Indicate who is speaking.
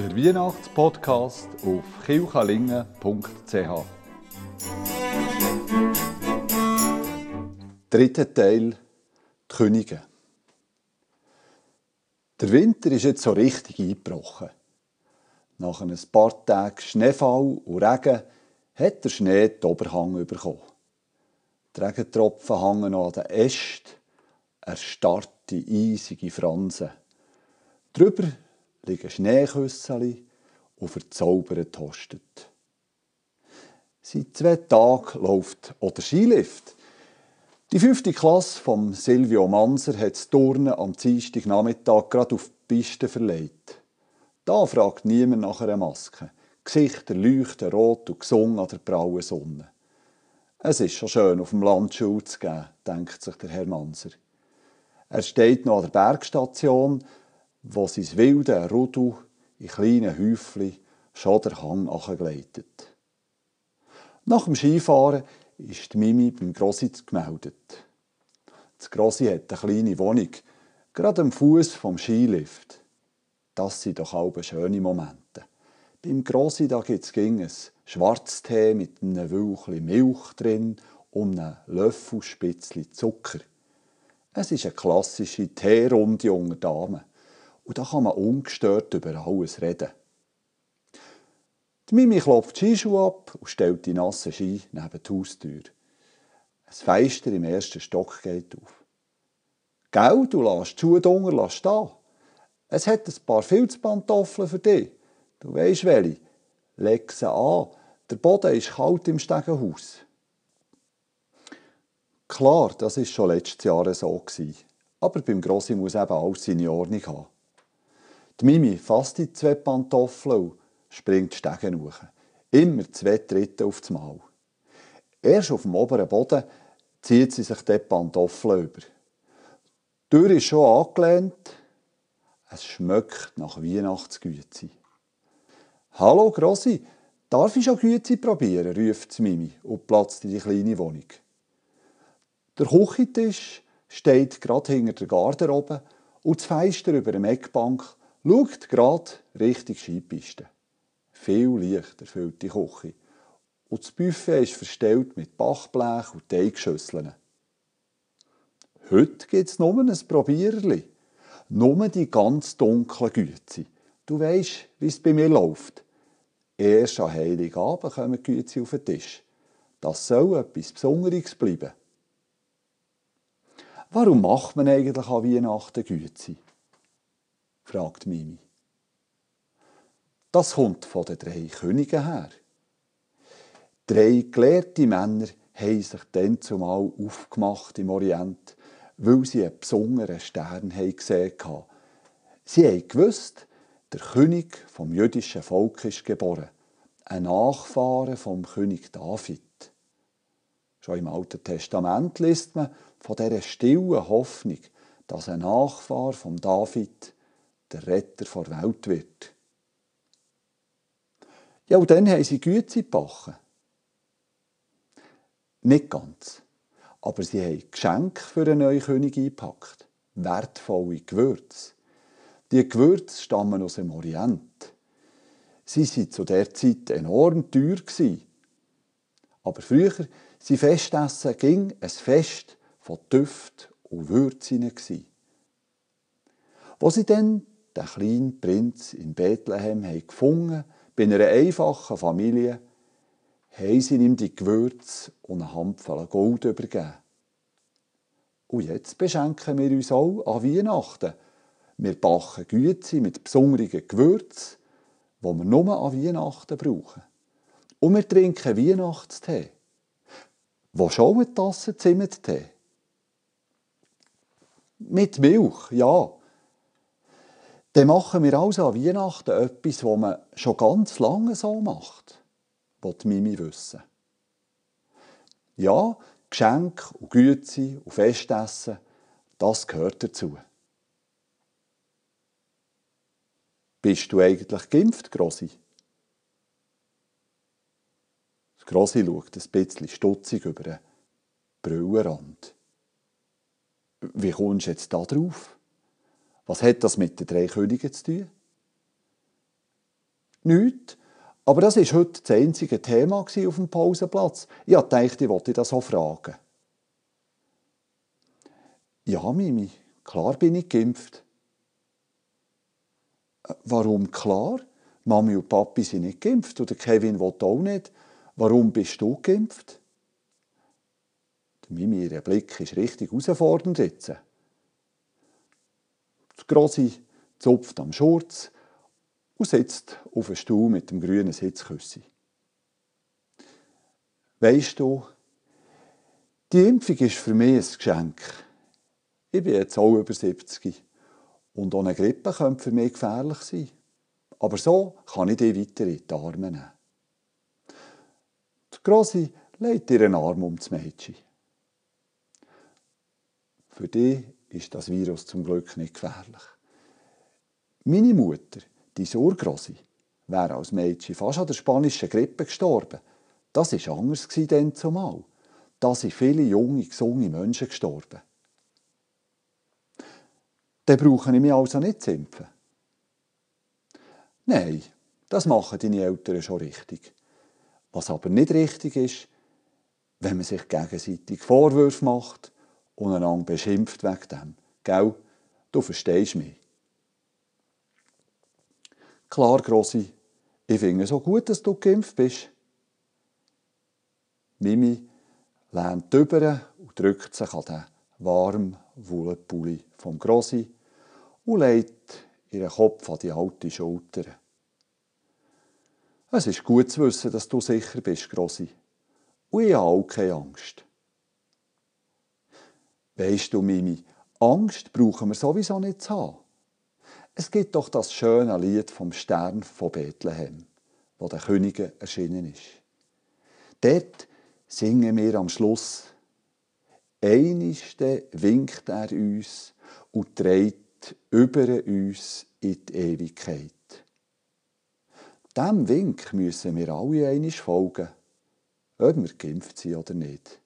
Speaker 1: Der Weihnachtspodcast auf kilchalingen.ch. Dritter Teil: Die Könige. Der Winter ist jetzt so richtig eingebrochen. Nach ein paar Tagen Schneefall und Regen hat der Schnee die Oberhang bekommen. Die Regentropfen hängen noch an den Ästen, erstarrte, eisige Fransen. Drüber liegen Schneeküsseli und verzaubert hostet. Seit zwei Tagen läuft der Skilift. Die fünfte Klasse von Silvio Manser hat das Turnen am Dienstagnachmittag gerade auf die Piste verlegt. Da fragt niemand nach einer Maske. Gesichter leuchten rot und gesungen an der brauen Sonne. Es ist schon schön, auf dem Land Schule zu geben, denkt sich der Herr Manser. Er steht noch an der Bergstation, wo sein wilde Rudel in kleinen Häufchen schon der Hang gleitet. Nach dem Skifahren ist die Mimi beim Grossi gemeldet. Das Grossi hat eine kleine Wohnung, gerade am Fuß vom Skilift. Das sind doch alle schöne Momente. Beim Grossi da es ein Schwarztee mit einem Wülchli Milch drin und einem Löffel Spitzli Zucker. Es ist eine klassische Teerunde unter Damen. Und da kann man ungestört über alles reden. Die Mimi klopft die Skischuhe ab und stellt die nassen Ski neben die Haustür. Ein Feister im ersten Stock geht auf. Gell, du lässt die Schuhe drunter stehen. Es hat ein paar Filzpantoffeln für dich. Du weisst welche. Leg sie an. Der Boden ist kalt im Stegenhaus. Klar, das war schon letztes Jahr so. Aber beim Grossi muss eben alles seine Ordnung haben. Die Mimi fasst die zwei Pantoffeln und springt Stegen hoch. Immer zwei Tritte auf das Mal. Erst auf dem oberen Boden zieht sie sich die Pantoffeln über. Die Tür ist schon angelehnt. Es schmeckt nach Weihnachtsgüte. Hallo Grossi, darf ich schon Güte probieren? ruft Mimi und platzt in die kleine Wohnung. Der Küchentisch steht gerade hinter der Garderobe und das Fenster über der Eckbank Schaut gerade Richtung Skipiste. Viel Licht erfüllt die Küche. Und das Buffet ist verstellt mit Bachblech und Teigschüsseln. Heute gibt es nur ein Probierli. Nur die ganz dunklen Güte. Du weisst, wie es bei mir läuft. Erst an Heiligabend kommen die Güte auf den Tisch. Das soll etwas Besonderes bleiben. Warum macht man eigentlich an Weihnachten Güte? Fragt Mimi. Das kommt von den drei Königen her. Drei gelehrte Männer haben sich dann zumal aufgemacht im Orient, weil sie einen besonderen Stern gesehen haben. Sie haben gewusst, der König vom jüdischen Volk ist geboren, ein Nachfahre vom König David. Schon im Alten Testament liest man von dieser stillen Hoffnung, dass ein Nachfahr vom David der Retter der Welt wird. Ja, und dann haben sie Güte gebacken. Nicht ganz. Aber sie haben Geschenke für einen neuen König eingepackt. Wertvolle Gewürze. Die Gewürze stammen aus dem Orient. Sie waren zu der Zeit enorm teuer. Aber früher, sie Festessen, ging ein Fest von Düft und Würzen. Wo sie dann den kleinen Prinz in Bethlehem haben gefunden, bei einer einfachen Familie, haben sie ihm die Gewürze und eine Handvoll Gold übergeben. Und jetzt beschenken wir uns auch an Weihnachten. Wir backen Güte mit besonderen Gewürzen, die wir nur an Weihnachten brauchen. Und wir trinken Weihnachtstee. Wo schon mit Tasse Zimmertee? Mit Milch, ja. Dann machen wir also an Weihnachten etwas, was man schon ganz lange so macht, will Mimi wissen. Ja, Geschenk und Güte und Festessen, das gehört dazu. Bist du eigentlich geimpft, Grossi? Das Grossi schaut ein bisschen stutzig über den Brillenrand. Wie kommst du jetzt da drauf? Was hat das mit den drei Königen zu tun? Nichts. Aber das war heute das einzige Thema auf dem Pausenplatz. Ich dachte, ich wollte das auch fragen. Ja, Mimi, klar bin ich geimpft. Äh, warum klar? Mami und Papi sind nicht geimpft und Kevin will auch nicht. Warum bist du geimpft? Mimi, ihr Blick ist richtig herausfordernd jetzt. Die Grosse zupft am Schurz und sitzt auf einem Stuhl mit dem grünen Sitzküssi. Weisst du, die Impfung ist für mich ein Geschenk. Ich bin jetzt auch über 70 und ohne Grippe könnte für mich gefährlich sein. Aber so kann ich dich weiter in die Arme nehmen. Die Grosse legt ihren Arm um das Mädchen. Für dich ist das Virus zum Glück nicht gefährlich. Meine Mutter, die Urgrosse, wäre als Mädchen fast an der spanischen Grippe gestorben. Das war anders denn zumal. Da sind viele junge, gesunde Menschen gestorben. Dann brauche ich mich also nicht zu impfen. Nein, das machen deine Eltern schon richtig. Was aber nicht richtig ist, wenn man sich gegenseitig Vorwürfe macht und einander beschimpft wegen dem. Gell? Du verstehst mich. Klar, Grossi, ich finde es so gut, dass du geimpft bist. Mimi lehnt über und drückt sich an den warmen Wollenpulli vom Grossi und legt ihren Kopf an die alte Schulter. Es ist gut zu wissen, dass du sicher bist, Grossi. Und ich habe auch keine Angst. Weisst du, Mimi, Angst brauchen wir sowieso nicht zu haben. Es gibt doch das schöne Lied vom Stern von Bethlehem, wo der Könige erschienen ist. Dort singen wir am Schluss, Einiste winkt er uns und trägt über uns in die Ewigkeit. Dem Wink müssen wir alle einig folgen, ob wir geimpft sind oder nicht.